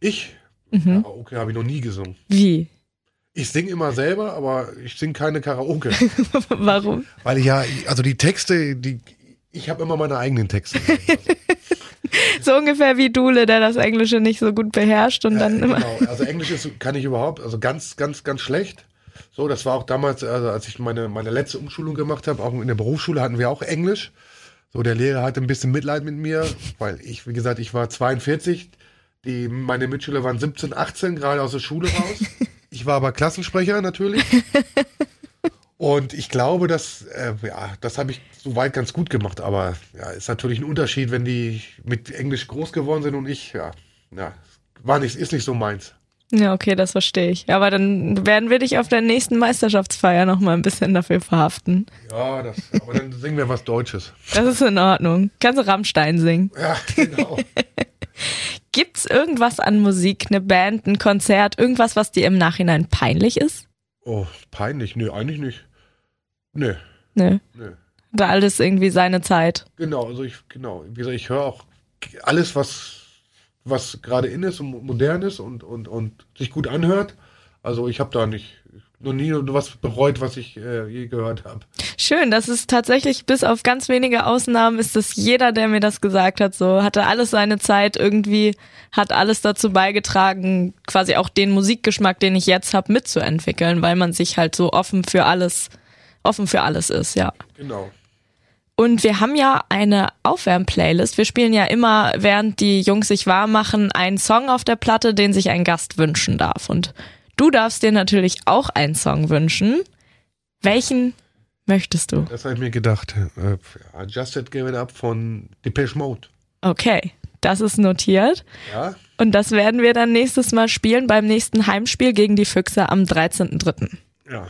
Ich? Mhm. Karaoke habe ich noch nie gesungen. Wie? Ich singe immer selber, aber ich singe keine Karaoke. Warum? Weil ich ja, also die Texte, die, ich habe immer meine eigenen Texte. So ungefähr wie Dule, der das Englische nicht so gut beherrscht und dann Ja, immer. genau. Also Englisch ist, kann ich überhaupt, also ganz, ganz, ganz schlecht. So, das war auch damals, also als ich meine, meine letzte Umschulung gemacht habe, auch in der Berufsschule hatten wir auch Englisch. So, der Lehrer hatte ein bisschen Mitleid mit mir, weil ich, wie gesagt, ich war 42, die, meine Mitschüler waren 17, 18, gerade aus der Schule raus. Ich war aber Klassensprecher natürlich. Und ich glaube, dass, äh, ja, das habe ich soweit ganz gut gemacht, aber ja, ist natürlich ein Unterschied, wenn die mit Englisch groß geworden sind und ich, ja, ja, war nicht, ist nicht so meins. Ja, okay, das verstehe ich. Aber dann werden wir dich auf der nächsten Meisterschaftsfeier noch mal ein bisschen dafür verhaften. Ja, das, aber dann singen wir was Deutsches. Das ist in Ordnung. Kannst du Rammstein singen? Ja, genau. Gibt's irgendwas an Musik, eine Band, ein Konzert, irgendwas, was dir im Nachhinein peinlich ist? Oh, peinlich. Nö, eigentlich nicht. Nö, Nö. nö. Da alles irgendwie seine Zeit. Genau, also ich, genau. Wie gesagt, ich höre auch alles, was, was gerade in ist und modern ist und, und, und sich gut anhört. Also ich habe da nicht, noch nie was bereut, was ich äh, je gehört habe. Schön, das ist tatsächlich bis auf ganz wenige Ausnahmen ist das jeder, der mir das gesagt hat, so hatte alles seine Zeit irgendwie, hat alles dazu beigetragen, quasi auch den Musikgeschmack, den ich jetzt habe, mitzuentwickeln, weil man sich halt so offen für alles, offen für alles ist, ja. Genau. Und wir haben ja eine Aufwärm-Playlist. Wir spielen ja immer, während die Jungs sich warm machen, einen Song auf der Platte, den sich ein Gast wünschen darf. Und du darfst dir natürlich auch einen Song wünschen. Welchen Möchtest du? Das habe ich mir gedacht. Äh, Adjusted Give It Up von Depeche Mode. Okay, das ist notiert. Ja, Und das werden wir dann nächstes Mal spielen beim nächsten Heimspiel gegen die Füchse am 13.03. ja.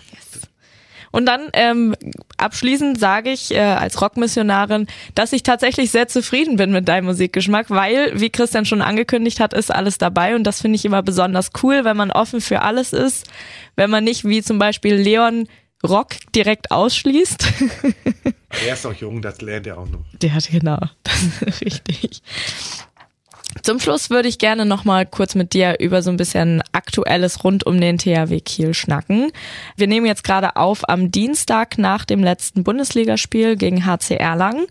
Und dann ähm, abschließend sage ich äh, als Rockmissionarin, dass ich tatsächlich sehr zufrieden bin mit deinem Musikgeschmack, weil, wie Christian schon angekündigt hat, ist alles dabei und das finde ich immer besonders cool, wenn man offen für alles ist, wenn man nicht wie zum Beispiel Leon Rock direkt ausschließt. Er ist auch jung, das lernt er auch noch. Der hat genau, das ist richtig. Zum Schluss würde ich gerne noch mal kurz mit dir über so ein bisschen Aktuelles rund um den THW Kiel schnacken. Wir nehmen jetzt gerade auf am Dienstag nach dem letzten Bundesligaspiel gegen HC Erlangen.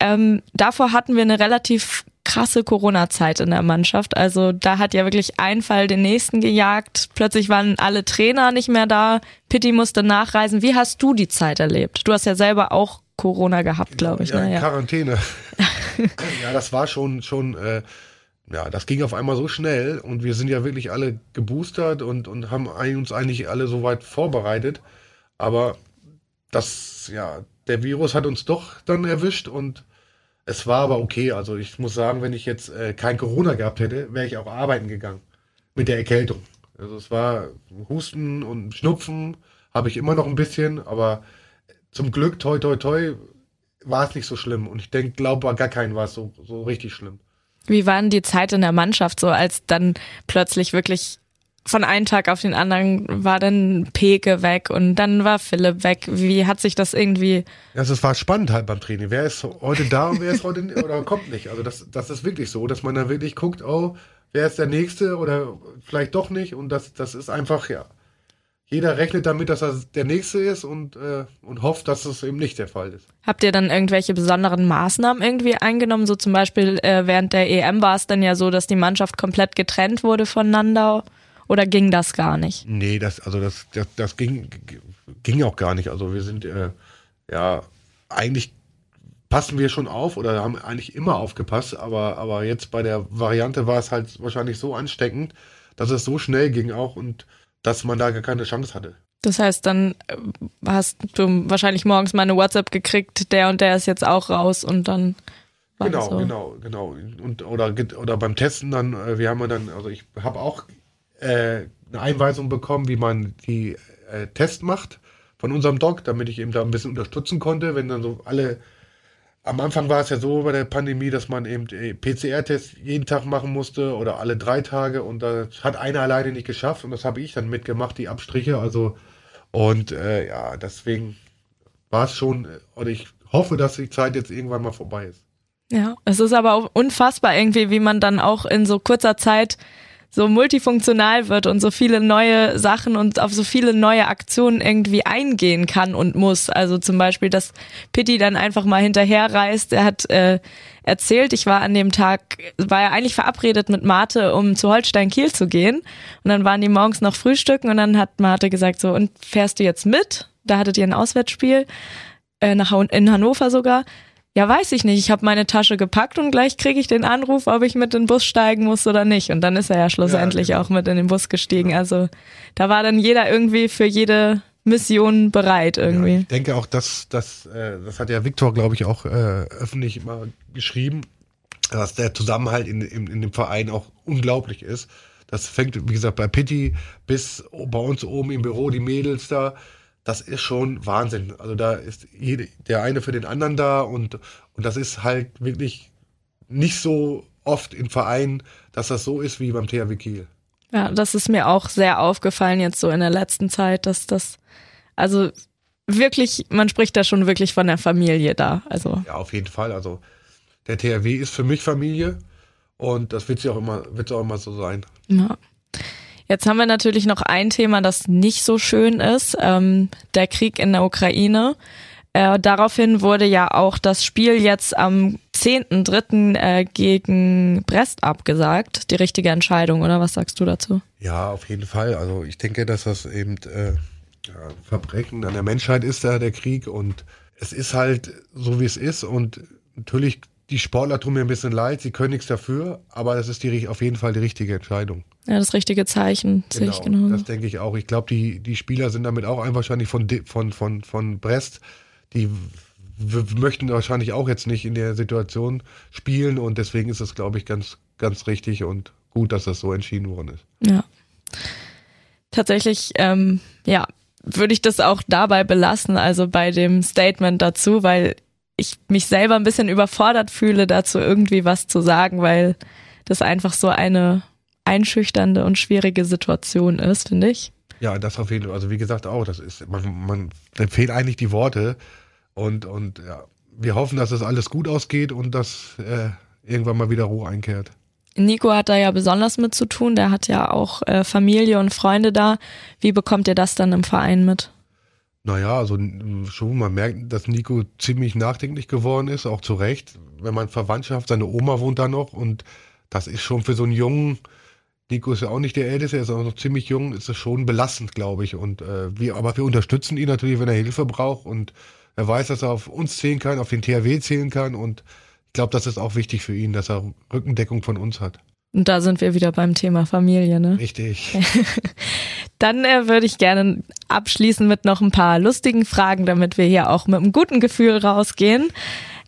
Ähm, davor hatten wir eine relativ krasse Corona-Zeit in der Mannschaft. Also da hat ja wirklich ein Fall den nächsten gejagt. Plötzlich waren alle Trainer nicht mehr da. Pitti musste nachreisen. Wie hast du die Zeit erlebt? Du hast ja selber auch Corona gehabt, glaube ich. Ja, ne? Quarantäne. ja, das war schon, schon, äh, ja, das ging auf einmal so schnell und wir sind ja wirklich alle geboostert und, und haben uns eigentlich alle so weit vorbereitet. Aber das, ja, der Virus hat uns doch dann erwischt und es war aber okay. Also ich muss sagen, wenn ich jetzt äh, kein Corona gehabt hätte, wäre ich auch arbeiten gegangen mit der Erkältung. Also es war Husten und Schnupfen habe ich immer noch ein bisschen, aber zum Glück, toi, toi, toi, war es nicht so schlimm. Und ich denke, glaube, gar keinen war es so, so richtig schlimm. Wie war denn die Zeit in der Mannschaft so, als dann plötzlich wirklich von einem Tag auf den anderen war dann Peke weg und dann war Philipp weg. Wie hat sich das irgendwie, Also es war spannend halt beim Training. Wer ist heute da und wer ist heute oder kommt nicht. Also das, das ist wirklich so, dass man da wirklich guckt, oh, wer ist der Nächste oder vielleicht doch nicht. Und das, das ist einfach, ja. Jeder rechnet damit, dass er der Nächste ist und, äh, und hofft, dass es eben nicht der Fall ist. habt ihr dann irgendwelche besonderen Maßnahmen irgendwie eingenommen? So zum Beispiel äh, während der EM war es dann ja so, dass die Mannschaft komplett getrennt wurde voneinander oder ging das gar nicht? Nee, das, also das, das, das ging, ging auch gar nicht. Also wir sind, äh, ja, eigentlich passen wir schon auf oder haben eigentlich immer aufgepasst, aber, aber jetzt bei der Variante war es halt wahrscheinlich so ansteckend, dass es so schnell ging auch und dass man da gar keine Chance hatte. Das heißt, dann äh, hast du wahrscheinlich morgens mal eine WhatsApp gekriegt, der und der ist jetzt auch raus und dann war Genau, so. genau, genau. Und oder oder beim Testen dann, äh, wir haben ja dann, also ich habe auch äh, eine Einweisung bekommen, wie man die äh, Test macht von unserem Doc, damit ich eben da ein bisschen unterstützen konnte, wenn dann so alle am Anfang war es ja so bei der Pandemie, dass man eben äh, PCR-Tests jeden Tag machen musste oder alle drei Tage und das hat einer alleine nicht geschafft und das habe ich dann mitgemacht, die Abstriche. Also und äh, ja, deswegen war es schon, äh, oder ich hoffe, dass die Zeit jetzt irgendwann mal vorbei ist. Ja, es ist aber auch unfassbar irgendwie, wie man dann auch in so kurzer Zeit so multifunktional wird und so viele neue Sachen und auf so viele neue Aktionen irgendwie eingehen kann und muss. Also zum Beispiel, dass Pitti dann einfach mal hinterherreist. Er hat äh, erzählt, ich war an dem Tag, war ja eigentlich verabredet mit Marte, um zu Holstein Kiel zu gehen. Und dann waren die morgens noch frühstücken und dann hat Marte gesagt so, und fährst du jetzt mit? Da hattet ihr ein Auswärtsspiel, äh, nach, in Hannover sogar. Ja, weiß ich nicht. Ich habe meine Tasche gepackt und gleich kriege ich den Anruf, ob ich mit in den Bus steigen muss oder nicht. Und dann ist er ja schlussendlich genau. auch mit in den Bus gestiegen. Also da war dann jeder irgendwie für jede Mission bereit Ja, irgendwie. ich denke auch, dass das, äh, das hat ja Viktor, glaube ich, auch äh, öffentlich mal geschrieben, dass der Zusammenhalt in, in, in dem Verein auch unglaublich ist. Das fängt, wie gesagt, bei Pitti bis bei uns oben im Büro, die Mädels da. Das ist schon Wahnsinn. Also da ist jede, der eine für den anderen da und, und das ist halt wirklich nicht so oft im Verein, dass das so ist wie beim THW Kiel. Ja, das ist mir auch sehr aufgefallen jetzt so in der letzten Zeit, dass das, also wirklich, man spricht da schon wirklich von der Familie da. Also Ja, auf jeden Fall. Also der THW ist für mich Familie und das wird ja auch immer, wird auch immer so sein. Ja. Jetzt haben wir natürlich noch ein Thema, das nicht so schön ist, ähm, der Krieg in der Ukraine. Äh, daraufhin wurde ja auch das Spiel jetzt am 10.3. Äh, gegen Brest abgesagt. Die richtige Entscheidung, oder was sagst du dazu? Ja, auf jeden Fall. Also ich denke, dass das eben äh, Verbrechen an der Menschheit ist da der Krieg und es ist halt so wie es ist und natürlich die Sportler tun mir ein bisschen leid, sie können nichts dafür, aber das ist die, auf jeden Fall die richtige Entscheidung. Ja, das richtige Zeichen, genau, sehe ich genau. Das denke ich auch. Ich glaube, die, die Spieler sind damit auch einfach wahrscheinlich von, von, von, von Brest, die möchten wahrscheinlich auch jetzt nicht in der Situation spielen und deswegen ist es, glaube ich, ganz, ganz richtig und gut, dass das so entschieden worden ist. Ja. Tatsächlich, ähm, ja, würde ich das auch dabei belassen, also bei dem Statement dazu, weil ich mich selber ein bisschen überfordert fühle, dazu irgendwie was zu sagen, weil das einfach so eine einschüchternde und schwierige Situation ist, finde ich. Ja, das auf jeden Fall. Also wie gesagt auch, das ist, man, man empfiehlt eigentlich die Worte und, und ja, wir hoffen, dass es das alles gut ausgeht und dass äh, irgendwann mal wieder Ruhe einkehrt. Nico hat da ja besonders mit zu tun, der hat ja auch äh, Familie und Freunde da. Wie bekommt ihr das dann im Verein mit? Naja, also schon, man merkt, dass Nico ziemlich nachdenklich geworden ist, auch zu Recht. Wenn man Verwandtschaft, seine Oma wohnt da noch und das ist schon für so einen Jungen, Nico ist ja auch nicht der Älteste, er ist auch noch ziemlich jung, ist es schon belastend, glaube ich. Und äh, wir, aber wir unterstützen ihn natürlich, wenn er Hilfe braucht und er weiß, dass er auf uns zählen kann, auf den THW zählen kann und ich glaube, das ist auch wichtig für ihn, dass er Rückendeckung von uns hat. Und da sind wir wieder beim Thema Familie, ne? Richtig. Dann äh, würde ich gerne abschließen mit noch ein paar lustigen Fragen, damit wir hier auch mit einem guten Gefühl rausgehen.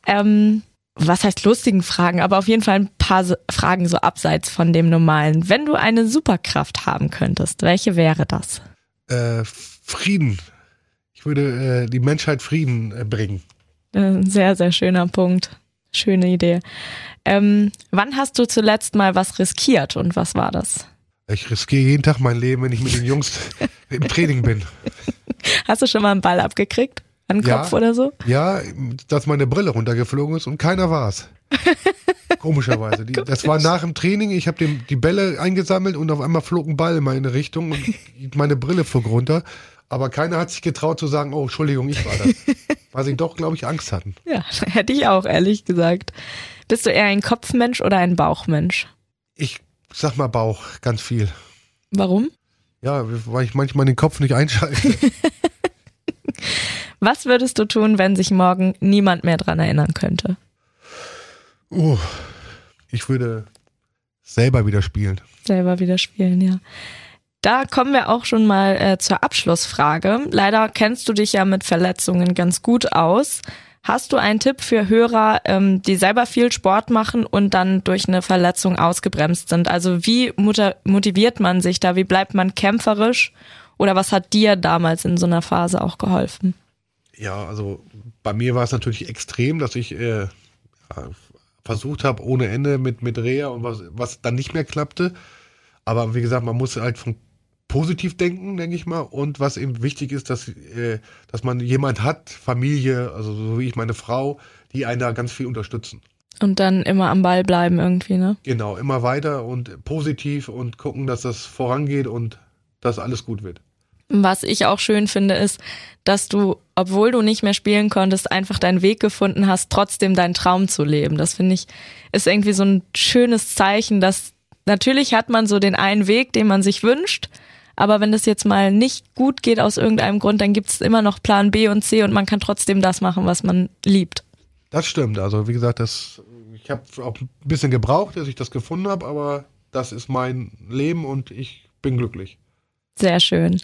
Ähm, was heißt lustigen Fragen, aber auf jeden Fall ein paar Fragen so abseits von dem normalen. Wenn du eine Superkraft haben könntest, welche wäre das? Äh, Frieden. Ich würde äh, die Menschheit Frieden äh, bringen. Äh, sehr, sehr schöner Punkt. Schöne Idee. Ähm, wann hast du zuletzt mal was riskiert und was war das? Ich riskiere jeden Tag mein Leben, wenn ich mit den Jungs im Training bin. Hast du schon mal einen Ball abgekriegt? An den ja, Kopf oder so? Ja, dass meine Brille runtergeflogen ist und keiner war's. Komischerweise. Die, das war nach dem Training, ich habe die Bälle eingesammelt und auf einmal flog ein Ball in meine Richtung und meine Brille flog runter. Aber keiner hat sich getraut zu sagen, oh, Entschuldigung, ich war das. Weil sie doch, glaube ich, Angst hatten. Ja, hätte ich auch, ehrlich gesagt. Bist du eher ein Kopfmensch oder ein Bauchmensch? Ich sag mal Bauch, ganz viel. Warum? Ja, weil ich manchmal den Kopf nicht einschalte. Was würdest du tun, wenn sich morgen niemand mehr dran erinnern könnte? Uh, ich würde selber wieder spielen. Selber wieder spielen, ja. Da kommen wir auch schon mal äh, zur Abschlussfrage. Leider kennst du dich ja mit Verletzungen ganz gut aus. Hast du einen Tipp für Hörer, ähm, die selber viel Sport machen und dann durch eine Verletzung ausgebremst sind? Also wie motiviert man sich da? Wie bleibt man kämpferisch? Oder was hat dir damals in so einer Phase auch geholfen? Ja, also bei mir war es natürlich extrem, dass ich äh, versucht habe, ohne Ende mit, mit Reha und was, was dann nicht mehr klappte. Aber wie gesagt, man muss halt von positiv denken, denke ich mal. Und was eben wichtig ist, dass, äh, dass man jemand hat, Familie, also so wie ich meine Frau, die einen da ganz viel unterstützen. Und dann immer am Ball bleiben irgendwie, ne? Genau, immer weiter und positiv und gucken, dass das vorangeht und dass alles gut wird. Was ich auch schön finde, ist, dass du, obwohl du nicht mehr spielen konntest, einfach deinen Weg gefunden hast, trotzdem deinen Traum zu leben. Das finde ich, ist irgendwie so ein schönes Zeichen, dass natürlich hat man so den einen Weg, den man sich wünscht, aber wenn es jetzt mal nicht gut geht aus irgendeinem Grund, dann gibt es immer noch Plan B und C und man kann trotzdem das machen, was man liebt. Das stimmt. Also wie gesagt, das, ich habe auch ein bisschen gebraucht, dass ich das gefunden habe, aber das ist mein Leben und ich bin glücklich. Sehr schön.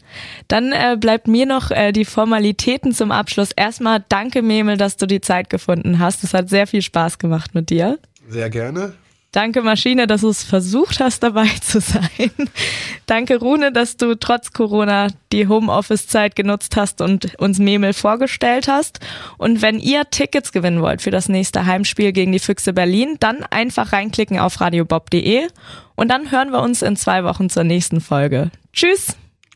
Dann äh, bleibt mir noch äh, die Formalitäten zum Abschluss. Erstmal danke, Memel, dass du die Zeit gefunden hast. Es hat sehr viel Spaß gemacht mit dir. Sehr gerne. Danke Maschine, dass du es versucht hast, dabei zu sein. Danke Rune, dass du trotz Corona die Homeoffice-Zeit genutzt hast und uns Memel vorgestellt hast. Und wenn ihr Tickets gewinnen wollt für das nächste Heimspiel gegen die Füchse Berlin, dann einfach reinklicken auf radiobob.de und dann hören wir uns in zwei Wochen zur nächsten Folge. Tschüss!